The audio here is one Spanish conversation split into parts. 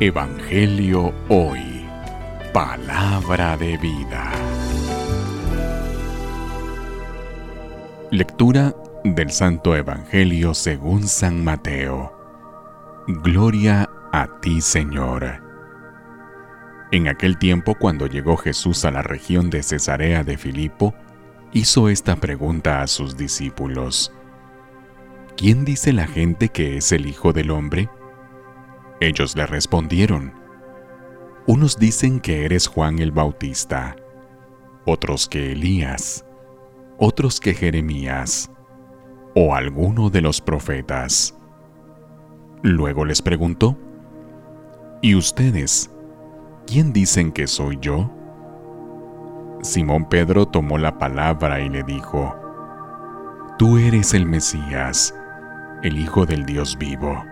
Evangelio Hoy. Palabra de vida. Lectura del Santo Evangelio según San Mateo. Gloria a ti, Señor. En aquel tiempo, cuando llegó Jesús a la región de Cesarea de Filipo, hizo esta pregunta a sus discípulos. ¿Quién dice la gente que es el Hijo del Hombre? Ellos le respondieron, unos dicen que eres Juan el Bautista, otros que Elías, otros que Jeremías, o alguno de los profetas. Luego les preguntó, ¿y ustedes? ¿Quién dicen que soy yo? Simón Pedro tomó la palabra y le dijo, Tú eres el Mesías, el Hijo del Dios vivo.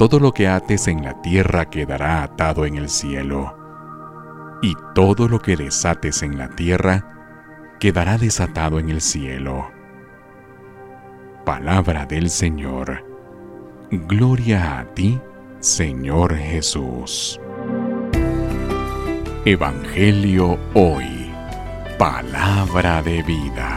Todo lo que ates en la tierra quedará atado en el cielo, y todo lo que desates en la tierra quedará desatado en el cielo. Palabra del Señor. Gloria a ti, Señor Jesús. Evangelio hoy. Palabra de vida.